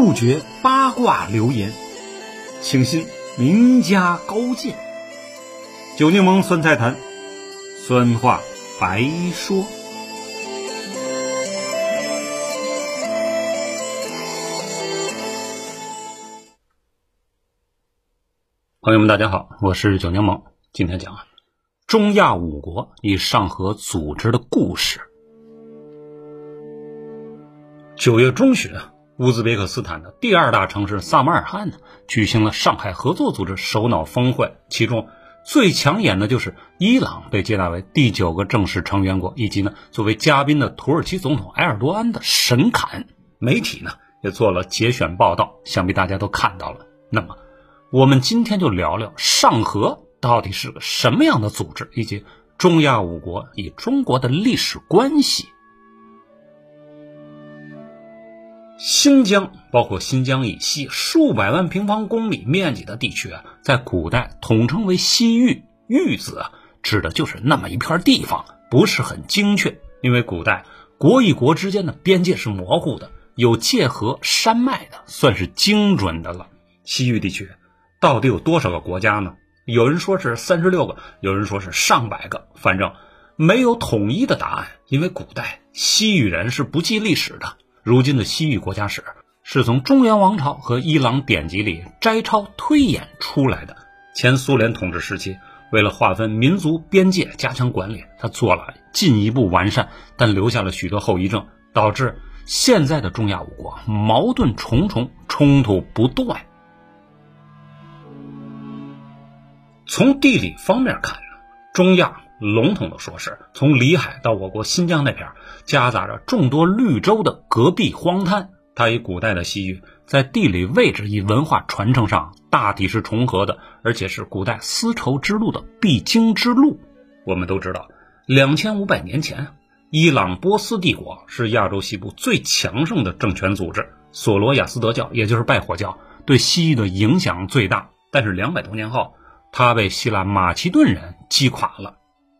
杜绝八卦流言，请信名家高见。九柠檬酸菜坛，酸话白说。朋友们，大家好，我是九柠檬，今天讲中亚五国与上合组织的故事。九月中旬啊，乌兹别克斯坦的第二大城市萨马尔罕呢，举行了上海合作组织首脑峰会，其中最抢眼的就是伊朗被接纳为第九个正式成员国，以及呢作为嘉宾的土耳其总统埃尔多安的神侃。媒体呢也做了节选报道，想必大家都看到了。那么，我们今天就聊聊上合到底是个什么样的组织，以及中亚五国与中国的历史关系。新疆包括新疆以西数百万平方公里面积的地区啊，在古代统称为西域。域字啊，指的就是那么一片地方，不是很精确。因为古代国与国之间的边界是模糊的，有界河山脉的，算是精准的了。西域地区到底有多少个国家呢？有人说是三十六个，有人说是上百个，反正没有统一的答案。因为古代西域人是不记历史的。如今的西域国家史是从中原王朝和伊朗典籍里摘抄推演出来的。前苏联统治时期，为了划分民族边界、加强管理，他做了进一步完善，但留下了许多后遗症，导致现在的中亚五国矛盾重重，冲突不断。从地理方面看，中亚。笼统的说，是从里海到我国新疆那片，夹杂着众多绿洲的戈壁荒滩。它与古代的西域在地理位置与文化传承上大体是重合的，而且是古代丝绸之路的必经之路。我们都知道，两千五百年前，伊朗波斯帝国是亚洲西部最强盛的政权组织，索罗亚斯德教，也就是拜火教，对西域的影响最大。但是两百多年后，它被希腊马其顿人击垮了。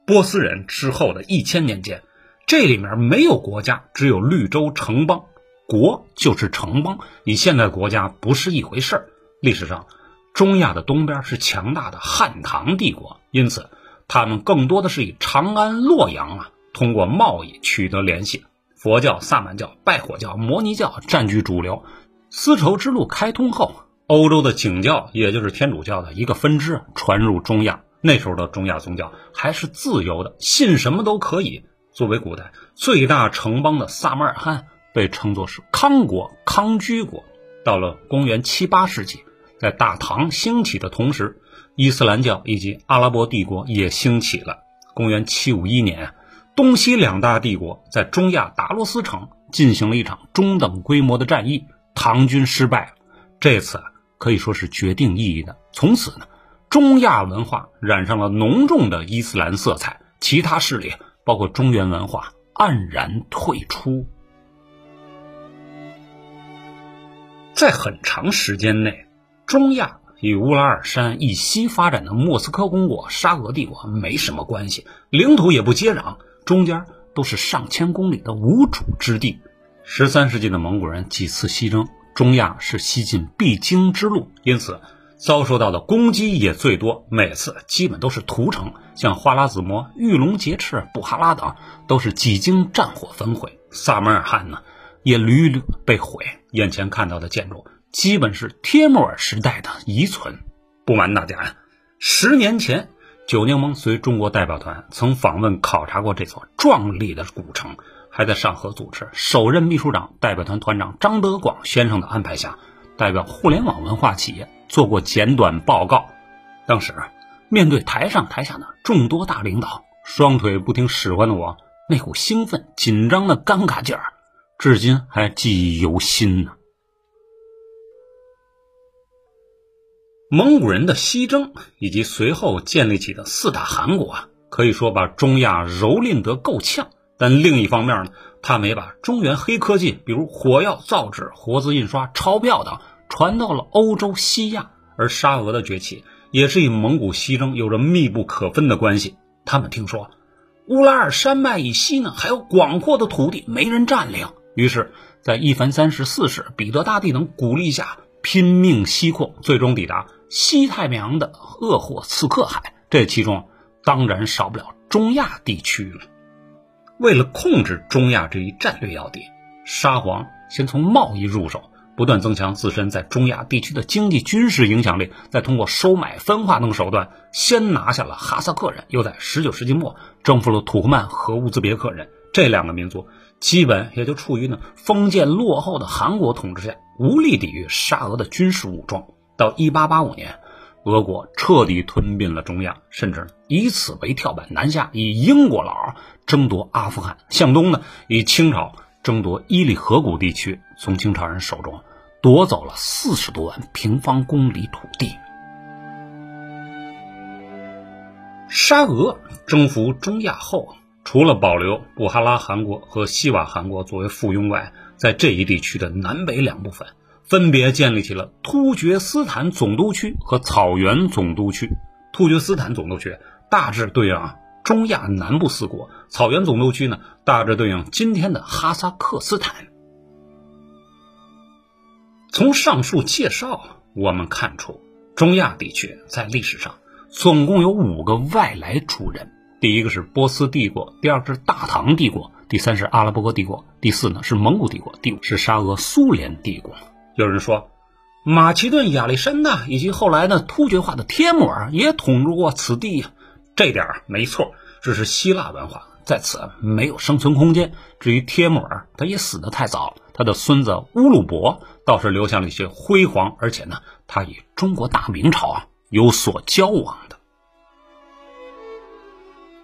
波斯人之后的一千年间，这里面没有国家，只有绿洲城邦。国就是城邦，与现代国家不是一回事儿。历史上，中亚的东边是强大的汉唐帝国，因此他们更多的是以长安、洛阳啊，通过贸易取得联系。佛教、萨满教、拜火教、摩尼教占据主流。丝绸之路开通后，欧洲的景教，也就是天主教的一个分支，传入中亚。那时候的中亚宗教还是自由的，信什么都可以。作为古代最大城邦的萨马尔罕被称作是康国、康居国。到了公元七八世纪，在大唐兴起的同时，伊斯兰教以及阿拉伯帝国也兴起了。公元七五一年，东西两大帝国在中亚达罗斯城进行了一场中等规模的战役，唐军失败。这次可以说是决定意义的。从此呢。中亚文化染上了浓重的伊斯兰色彩，其他势力包括中原文化黯然退出。在很长时间内，中亚与乌拉尔山以西发展的莫斯科公国、沙俄帝国没什么关系，领土也不接壤，中间都是上千公里的无主之地。十三世纪的蒙古人几次西征，中亚是西进必经之路，因此。遭受到的攻击也最多，每次基本都是屠城，像花剌子模、玉龙劫持、布哈拉等，都是几经战火焚毁。萨马尔汗呢，也屡屡被毁。眼前看到的建筑，基本是帖木儿时代的遗存。不瞒大家呀，十年前，九柠檬随中国代表团曾访问考察过这座壮丽的古城，还在上合组织首任秘书长、代表团团长张德广先生的安排下，代表互联网文化企业。做过简短报告，当时面对台上台下的众多大领导，双腿不听使唤的我，那股兴奋、紧张的尴尬劲儿，至今还记忆犹新呢。蒙古人的西征以及随后建立起的四大汗国啊，可以说把中亚蹂躏得够呛。但另一方面呢，他们也把中原黑科技，比如火药、造纸、活字印刷、钞票等。传到了欧洲西亚，而沙俄的崛起也是与蒙古西征有着密不可分的关系。他们听说乌拉尔山脉以西呢还有广阔的土地没人占领，于是，在一凡三世、四世、彼得大帝等鼓励下，拼命西扩，最终抵达西太平洋的鄂霍次克海。这其中当然少不了中亚地区了。为了控制中亚这一战略要地，沙皇先从贸易入手。不断增强自身在中亚地区的经济、军事影响力，再通过收买、分化等手段，先拿下了哈萨克人，又在19世纪末征服了土库曼和乌兹别克人。这两个民族基本也就处于呢封建落后的韩国统治下，无力抵御沙俄的军事武装。到1885年，俄国彻底吞并了中亚，甚至以此为跳板南下，以英国佬争夺阿富汗；向东呢，以清朝争夺伊犁河谷地区，从清朝人手中。夺走了四十多万平方公里土地。沙俄征服中亚后，除了保留布哈拉汗国和西瓦汗国作为附庸外，在这一地区的南北两部分，分别建立起了突厥斯坦总督区和草原总督区。突厥斯坦总督区大致对应啊中亚南部四国，草原总督区呢，大致对应今天的哈萨克斯坦。从上述介绍，我们看出中亚地区在历史上总共有五个外来主人：第一个是波斯帝国，第二个是大唐帝国，第三是阿拉伯帝国，第四呢是蒙古帝国，第五是沙俄苏联帝国。有人说，马其顿、亚历山大以及后来的突厥化的帖木儿也统治过此地呀，这点没错，这是希腊文化，在此没有生存空间。至于帖木儿，他也死得太早。他的孙子乌鲁伯倒是留下了一些辉煌，而且呢，他与中国大明朝啊有所交往的。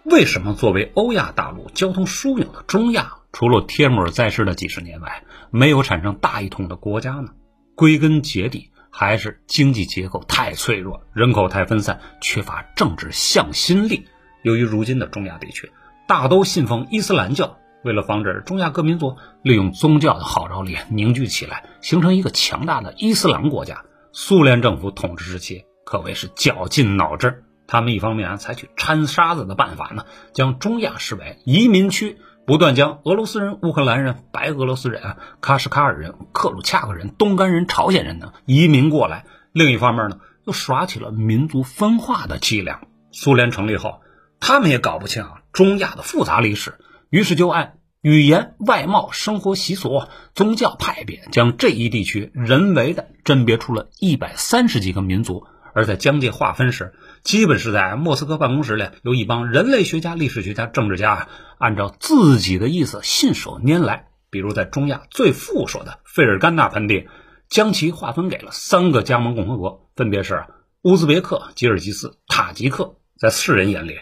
为什么作为欧亚大陆交通枢纽的中亚，除了帖木儿在世的几十年外，没有产生大一统的国家呢？归根结底，还是经济结构太脆弱，人口太分散，缺乏政治向心力。由于如今的中亚地区大都信奉伊斯兰教。为了防止中亚各民族利用宗教的号召力凝聚起来，形成一个强大的伊斯兰国家，苏联政府统治时期可谓是绞尽脑汁。他们一方面采取掺沙子的办法呢，将中亚视为移民区，不断将俄罗斯人、乌克兰人、白俄罗斯人、喀什卡尔人、克鲁恰克人、东干人、朝鲜人等移民过来；另一方面呢，又耍起了民族分化的伎俩。苏联成立后，他们也搞不清啊中亚的复杂历史。于是就按语言、外貌、生活习俗、宗教派别，将这一地区人为的甄别出了一百三十几个民族。而在疆界划分时，基本是在莫斯科办公室里，由一帮人类学家、历史学家、政治家按照自己的意思信手拈来。比如在中亚最富庶的费尔干纳盆地，将其划分给了三个加盟共和国，分别是乌兹别克、吉尔吉斯、塔吉克。在世人眼里。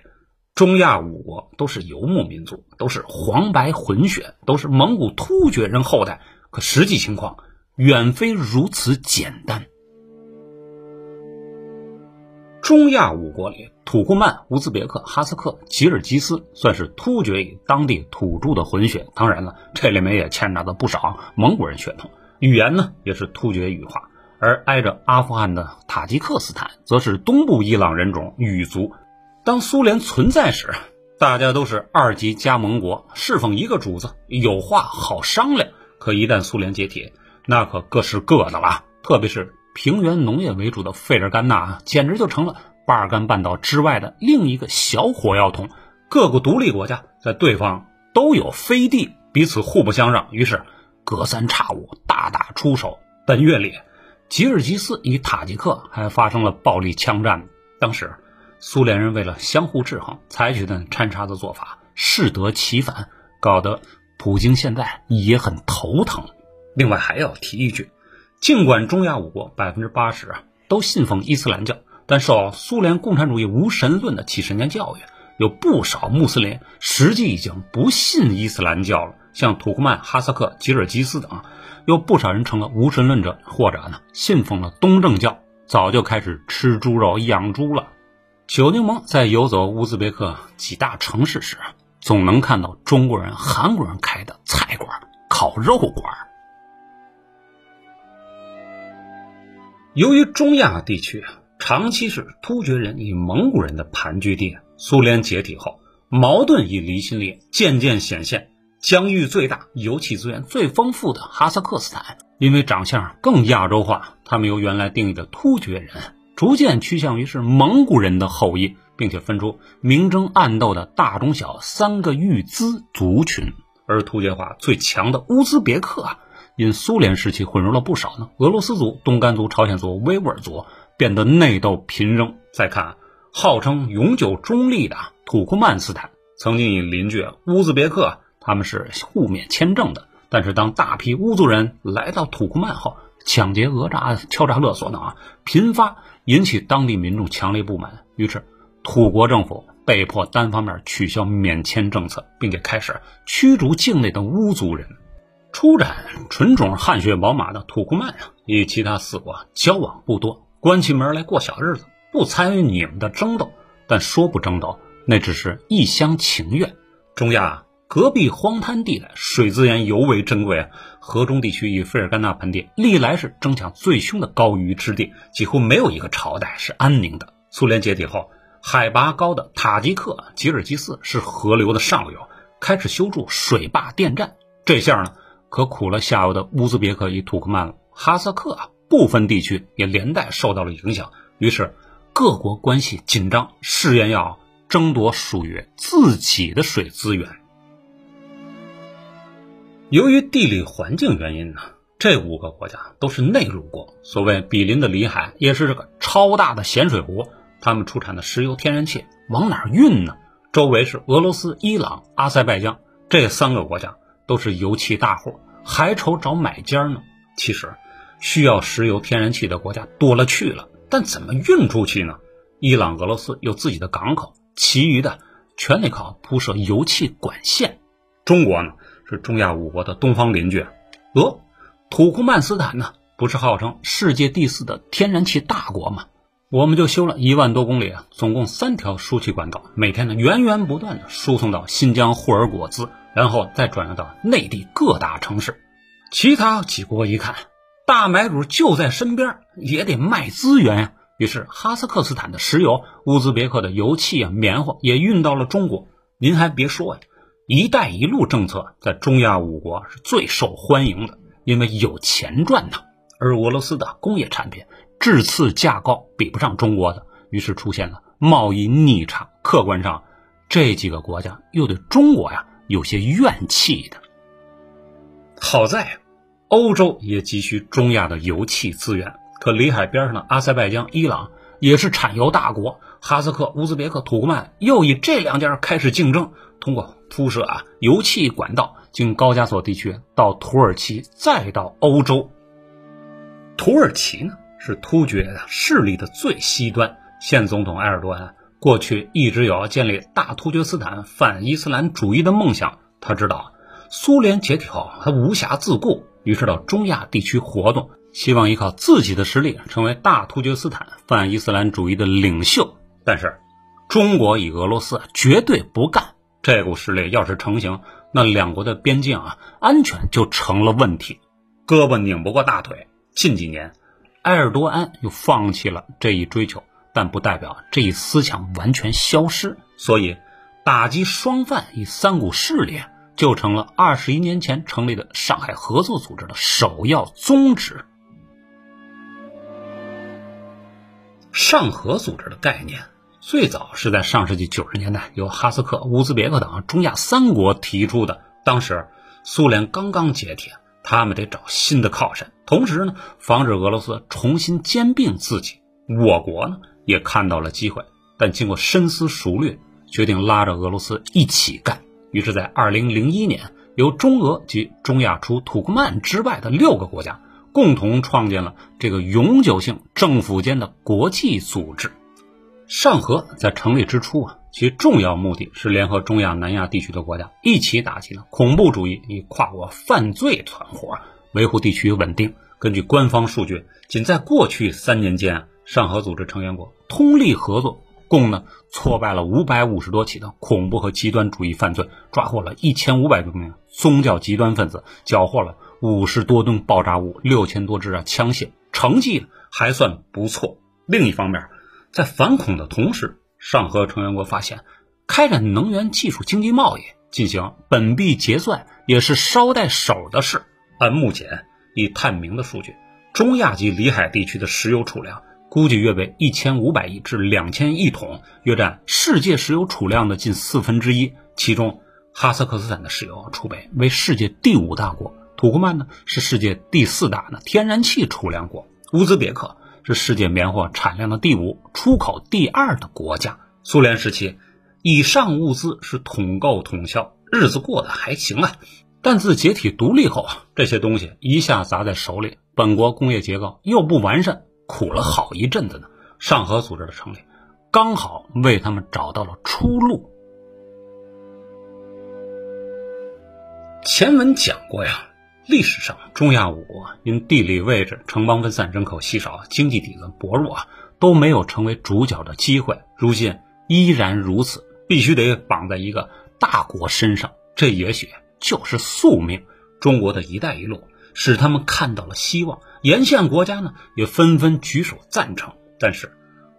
中亚五国都是游牧民族，都是黄白混血，都是蒙古突厥人后代。可实际情况远非如此简单。中亚五国里，土库曼、乌兹别克、哈萨克、吉尔吉斯算是突厥与当地土著的混血。当然了，这里面也掺杂了不少蒙古人血统。语言呢，也是突厥语化。而挨着阿富汗的塔吉克斯坦，则是东部伊朗人种语族。当苏联存在时，大家都是二级加盟国，侍奉一个主子，有话好商量。可一旦苏联解体，那可各是各的了。特别是平原农业为主的费尔干纳，简直就成了巴尔干半岛之外的另一个小火药桶。各个独立国家在对方都有飞地，彼此互不相让，于是隔三差五大打出手。本月里，吉尔吉斯与塔吉克还发生了暴力枪战，当时。苏联人为了相互制衡，采取的掺插的做法适得其反，搞得普京现在也很头疼。另外还要提一句，尽管中亚五国百分之八十都信奉伊斯兰教，但受苏联共产主义无神论的几十年教育，有不少穆斯林实际已经不信伊斯兰教了。像土库曼、哈萨克、吉尔吉斯等，有不少人成了无神论者，或者呢信奉了东正教，早就开始吃猪肉、养猪了。小柠檬在游走乌兹别克几大城市时，总能看到中国人、韩国人开的菜馆、烤肉馆。由于中亚地区长期是突厥人与蒙古人的盘踞地，苏联解体后，矛盾与离心力渐渐显现。疆域最大、油气资源最丰富的哈萨克斯坦，因为长相更亚洲化，他们由原来定义的突厥人，逐渐趋向于是蒙古人的后裔，并且分出明争暗斗的大、中、小三个域兹族群。而突厥化最强的乌兹别克啊，因苏联时期混入了不少呢俄罗斯族、东干族、朝鲜族、维吾尔族，变得内斗频仍。再看号称永久中立的土库曼斯坦，曾经与邻居乌兹别克他们是互免签证的，但是当大批乌族人来到土库曼后，抢劫、讹诈、敲诈勒索等啊频发，引起当地民众强烈不满，于是土国政府。被迫单方面取消免签政策，并且开始驱逐境内的乌族人。出产纯种汗血宝马的土库曼啊，与其他四国交往不多，关起门来过小日子，不参与你们的争斗。但说不争斗，那只是一厢情愿。中亚隔壁荒滩地带水资源尤为珍贵啊，河中地区与费尔干纳盆地历来是争抢最凶的高于之地，几乎没有一个朝代是安宁的。苏联解体后。海拔高的塔吉克吉尔吉斯是河流的上游，开始修筑水坝电站。这下呢，可苦了下游的乌兹别克与土库曼了。哈萨克啊，部分地区也连带受到了影响。于是，各国关系紧张，誓言要争夺属于自己的水资源。由于地理环境原因呢，这五个国家都是内陆国。所谓比邻的里海，也是这个超大的咸水湖。他们出产的石油、天然气往哪运呢？周围是俄罗斯、伊朗、阿塞拜疆这三个国家，都是油气大户，还愁找买家呢。其实，需要石油、天然气的国家多了去了，但怎么运出去呢？伊朗、俄罗斯有自己的港口，其余的全得靠铺设油气管线。中国呢，是中亚五国的东方邻居，俄、土库曼斯坦呢，不是号称世界第四的天然气大国吗？我们就修了一万多公里啊，总共三条输气管道，每天呢源源不断的输送到新疆霍尔果兹，然后再转移到内地各大城市。其他几国一看，大买主就在身边，也得卖资源呀。于是哈萨克斯坦的石油、乌兹别克的油气啊、棉花也运到了中国。您还别说呀，“一带一路”政策在中亚五国是最受欢迎的，因为有钱赚呐。而俄罗斯的工业产品。质次价高，比不上中国的，于是出现了贸易逆差。客观上，这几个国家又对中国呀有些怨气的。好在，欧洲也急需中亚的油气资源，可里海边上的阿塞拜疆、伊朗也是产油大国，哈萨克、乌兹别克、土库曼又以这两家开始竞争，通过铺设啊油气管道，经高加索地区到土耳其，再到欧洲。土耳其呢？是突厥势力的最西端，现总统埃尔多安过去一直有要建立大突厥斯坦反伊斯兰主义的梦想。他知道苏联解体后他无暇自顾，于是到中亚地区活动，希望依靠自己的实力成为大突厥斯坦反伊斯兰主义的领袖。但是中国与俄罗斯绝对不干，这股势力要是成型，那两国的边境啊安全就成了问题，胳膊拧不过大腿。近几年。埃尔多安又放弃了这一追求，但不代表这一思想完全消失。所以，打击双犯与三股势力就成了二十一年前成立的上海合作组织的首要宗旨。上合组织的概念最早是在上世纪九十年代由哈萨克、乌兹别克等中亚三国提出的，当时苏联刚刚解体。他们得找新的靠山，同时呢，防止俄罗斯重新兼并自己。我国呢也看到了机会，但经过深思熟虑，决定拉着俄罗斯一起干。于是，在二零零一年，由中俄及中亚除土库曼之外的六个国家共同创建了这个永久性政府间的国际组织。上合在成立之初啊。其重要目的是联合中亚、南亚地区的国家一起打击呢恐怖主义与跨国犯罪团伙，维护地区稳定。根据官方数据，仅在过去三年间，上合组织成员国通力合作，共呢挫败了五百五十多起的恐怖和极端主义犯罪，抓获了一千五百多名宗教极端分子，缴获了五十多吨爆炸物、六千多支啊枪械，成绩还算不错。另一方面，在反恐的同时，上合成员国发现，开展能源技术经济贸易，进行本币结算，也是捎带手的事。按目前已探明的数据，中亚及里海地区的石油储量估计约为一千五百亿至两千亿桶，约占世界石油储量的近四分之一。其中，哈萨克斯坦的石油储备为世界第五大国，土库曼呢是世界第四大的天然气储量国，乌兹别克是世界棉花产量的第五、出口第二的国家。苏联时期，以上物资是统购统销，日子过得还行啊。但自解体独立后啊，这些东西一下砸在手里，本国工业结构又不完善，苦了好一阵子呢。上合组织的成立，刚好为他们找到了出路。前文讲过呀，历史上中亚五国因地理位置、城邦分散、人口稀少、经济底子薄弱啊，都没有成为主角的机会。如今依然如此，必须得绑在一个大国身上，这也许。就是宿命。中国的一带一路使他们看到了希望，沿线国家呢也纷纷举手赞成。但是，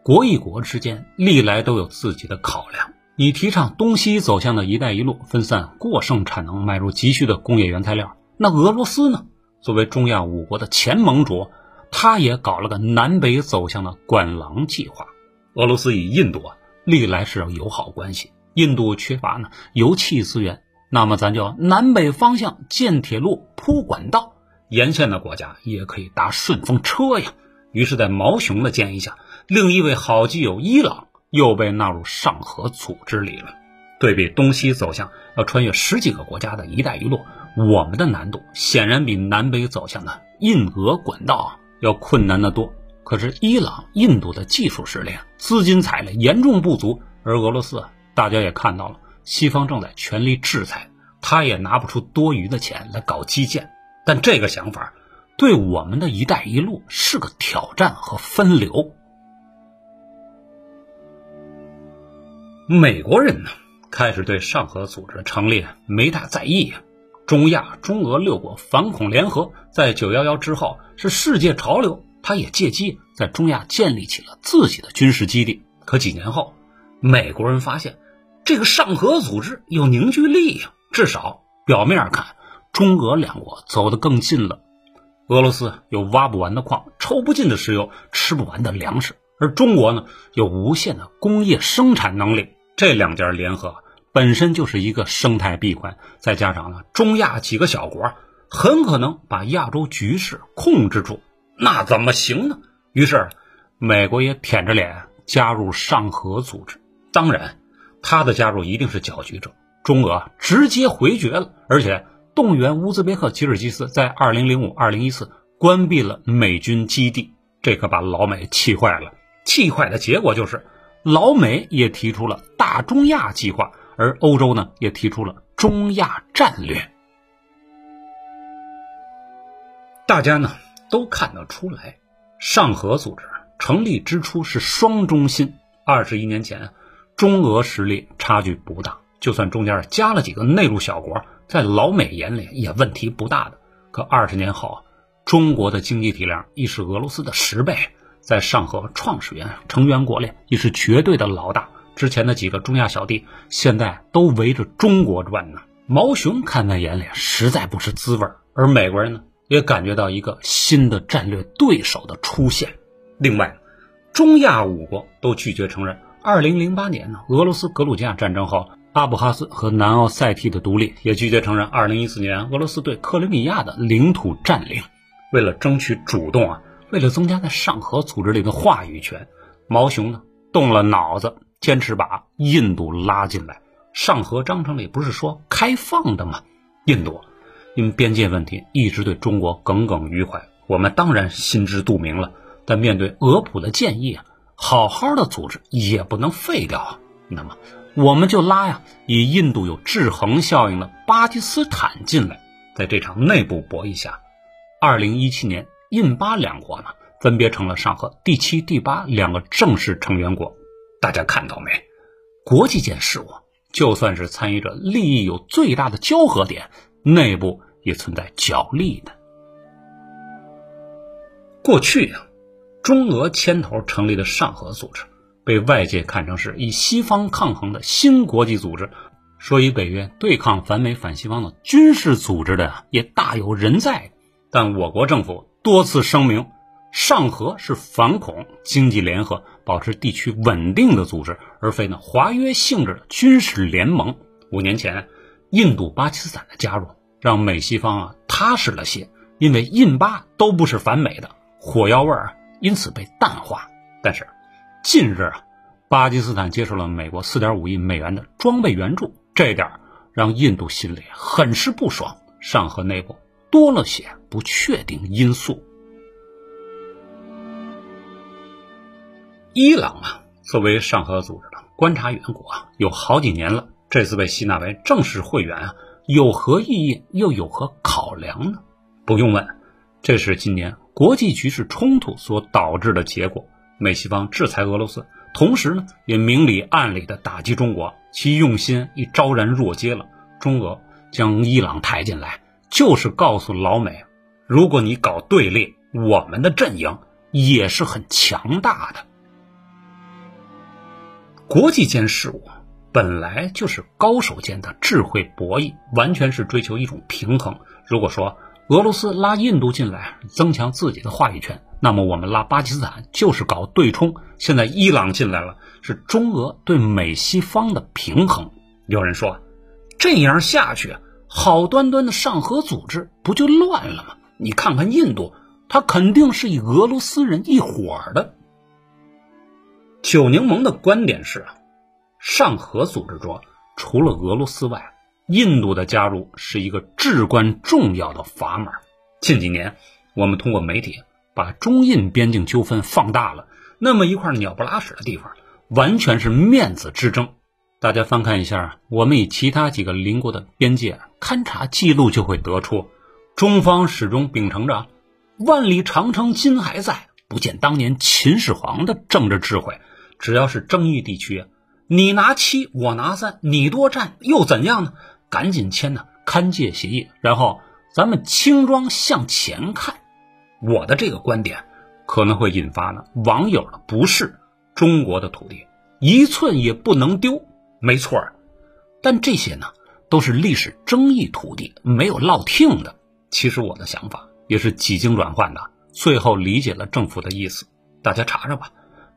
国与国之间历来都有自己的考量。你提倡东西走向的一带一路，分散过剩产能，买入急需的工业原材料。那俄罗斯呢？作为中亚五国的前盟主，他也搞了个南北走向的“管廊计划”。俄罗斯与印度啊，历来是友好关系。印度缺乏呢油气资源。那么咱就南北方向建铁路铺管道，沿线的国家也可以搭顺风车呀。于是，在毛熊的建议下，另一位好基友伊朗又被纳入上合组织里了。对比东西走向要穿越十几个国家的一带一路，我们的难度显然比南北走向的印俄管道要困难得多。可是，伊朗、印度的技术实力、资金财力严重不足，而俄罗斯，大家也看到了。西方正在全力制裁，他也拿不出多余的钱来搞基建。但这个想法对我们的一带一路是个挑战和分流。美国人呢，开始对上合组织的成立没大在意呀。中亚、中俄六国反恐联合在九幺幺之后是世界潮流，他也借机在中亚建立起了自己的军事基地。可几年后，美国人发现。这个上合组织有凝聚力呀，至少表面看，中俄两国走得更近了。俄罗斯有挖不完的矿，抽不尽的石油，吃不完的粮食，而中国呢，有无限的工业生产能力。这两家联合本身就是一个生态闭环，再加上呢，中亚几个小国很可能把亚洲局势控制住，那怎么行呢？于是，美国也舔着脸加入上合组织。当然。他的加入一定是搅局者，中俄直接回绝了，而且动员乌兹别克、吉尔吉斯在二零零五、二零一四关闭了美军基地，这可把老美气坏了。气坏的结果就是，老美也提出了大中亚计划，而欧洲呢也提出了中亚战略。大家呢都看得出来，上合组织成立之初是双中心，二十一年前。中俄实力差距不大，就算中间加了几个内陆小国，在老美眼里也问题不大的。可二十年后，中国的经济体量已是俄罗斯的十倍，在上合创始人成员国里已是绝对的老大。之前的几个中亚小弟现在都围着中国转呢。毛熊看在眼里，实在不是滋味而美国人呢，也感觉到一个新的战略对手的出现。另外，中亚五国都拒绝承认。二零零八年呢，俄罗斯格鲁吉亚战争后，阿布哈兹和南奥塞梯的独立也拒绝承认。二零一四年，俄罗斯对克里米亚的领土占领，为了争取主动啊，为了增加在上合组织里的话语权，毛熊呢动了脑子，坚持把印度拉进来。上合章程里不是说开放的吗？印度因边界问题一直对中国耿耿于怀，我们当然心知肚明了。但面对俄普的建议啊。好好的组织也不能废掉啊！那么我们就拉呀，以印度有制衡效应的巴基斯坦进来，在这场内部博弈下，二零一七年印巴两国呢分别成了上合第七、第八两个正式成员国。大家看到没？国际间事务，就算是参与者利益有最大的交合点，内部也存在角力的。过去呀。中俄牵头成立的上合组织，被外界看成是以西方抗衡的新国际组织，说与北约对抗反美反西方的军事组织的也大有人在，但我国政府多次声明，上合是反恐经济联合、保持地区稳定的组织，而非呢华约性质的军事联盟。五年前，印度、巴基斯坦的加入让美西方啊踏实了些，因为印巴都不是反美的，火药味儿因此被淡化。但是，近日啊，巴基斯坦接受了美国四点五亿美元的装备援助，这点让印度心里很是不爽。上合内部多了些不确定因素。伊朗啊，作为上合组织的观察员国啊，有好几年了。这次被吸纳为正式会员啊，有何意义？又有何考量呢？不用问，这是今年国际局势冲突所导致的结果。美西方制裁俄罗斯，同时呢，也明里暗里的打击中国，其用心已昭然若揭了。中俄将伊朗抬进来，就是告诉老美，如果你搞对立，我们的阵营也是很强大的。国际间事务。本来就是高手间的智慧博弈，完全是追求一种平衡。如果说俄罗斯拉印度进来增强自己的话语权，那么我们拉巴基斯坦就是搞对冲。现在伊朗进来了，是中俄对美西方的平衡。有人说，这样下去，好端端的上合组织不就乱了吗？你看看印度，他肯定是以俄罗斯人一伙的。九柠檬的观点是啊。上合组织中，除了俄罗斯外，印度的加入是一个至关重要的砝码。近几年，我们通过媒体把中印边境纠纷放大了，那么一块鸟不拉屎的地方，完全是面子之争。大家翻看一下，我们与其他几个邻国的边界勘察记录，就会得出，中方始终秉承着“万里长城今还在，不见当年秦始皇”的政治智慧。只要是争议地区。你拿七，我拿三，你多占又怎样呢？赶紧签呢勘界协议，然后咱们轻装向前看。我的这个观点可能会引发呢网友的不适。中国的土地一寸也不能丢，没错但这些呢都是历史争议土地，没有落听的。其实我的想法也是几经转换的，最后理解了政府的意思。大家查查吧。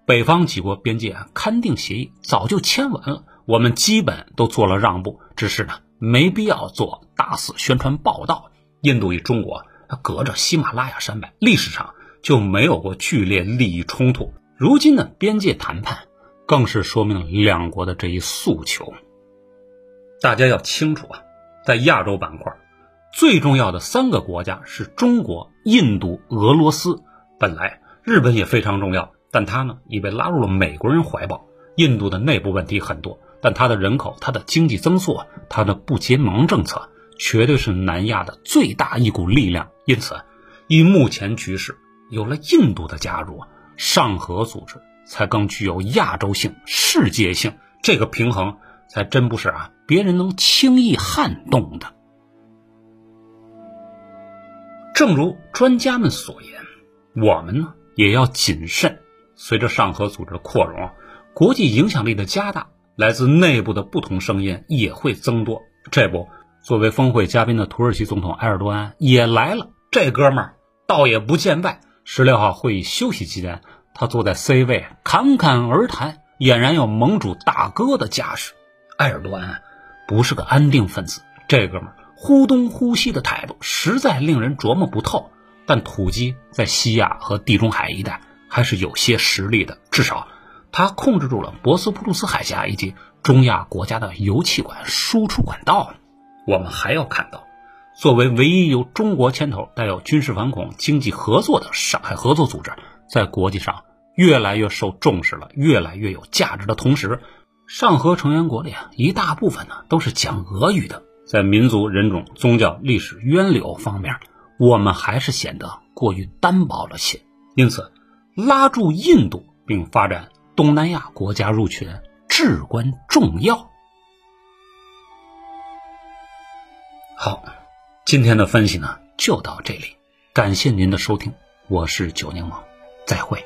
北方几国边界勘定协议早就签完了，我们基本都做了让步，只是呢没必要做大肆宣传报道。印度与中国它隔着喜马拉雅山脉，历史上就没有过剧烈利益冲突。如今的边界谈判，更是说明了两国的这一诉求。大家要清楚啊，在亚洲板块，最重要的三个国家是中国、印度、俄罗斯。本来日本也非常重要。但他呢已被拉入了美国人怀抱。印度的内部问题很多，但它的人口、它的经济增速、它的不结盟政策，绝对是南亚的最大一股力量。因此，以目前局势，有了印度的加入，上合组织才更具有亚洲性、世界性，这个平衡才真不是啊别人能轻易撼动的。正如专家们所言，我们呢也要谨慎。随着上合组织的扩容，国际影响力的加大，来自内部的不同声音也会增多。这不，作为峰会嘉宾的土耳其总统埃尔多安也来了。这哥们儿倒也不见外。十六号会议休息期间，他坐在 C 位侃侃而谈，俨然有盟主大哥的架势。埃尔多安不是个安定分子，这哥们儿忽东忽西的态度实在令人琢磨不透。但土基在西亚和地中海一带。还是有些实力的，至少他控制住了博斯普鲁斯海峡以及中亚国家的油气管输出管道。我们还要看到，作为唯一由中国牵头、带有军事反恐、经济合作的上海合作组织，在国际上越来越受重视了，越来越有价值的同时，上合成员国里啊，一大部分呢都是讲俄语的，在民族、人种、宗教、历史渊流方面，我们还是显得过于单薄了些，因此。拉住印度并发展东南亚国家入群至关重要。好，今天的分析呢就到这里，感谢您的收听，我是九柠檬，再会。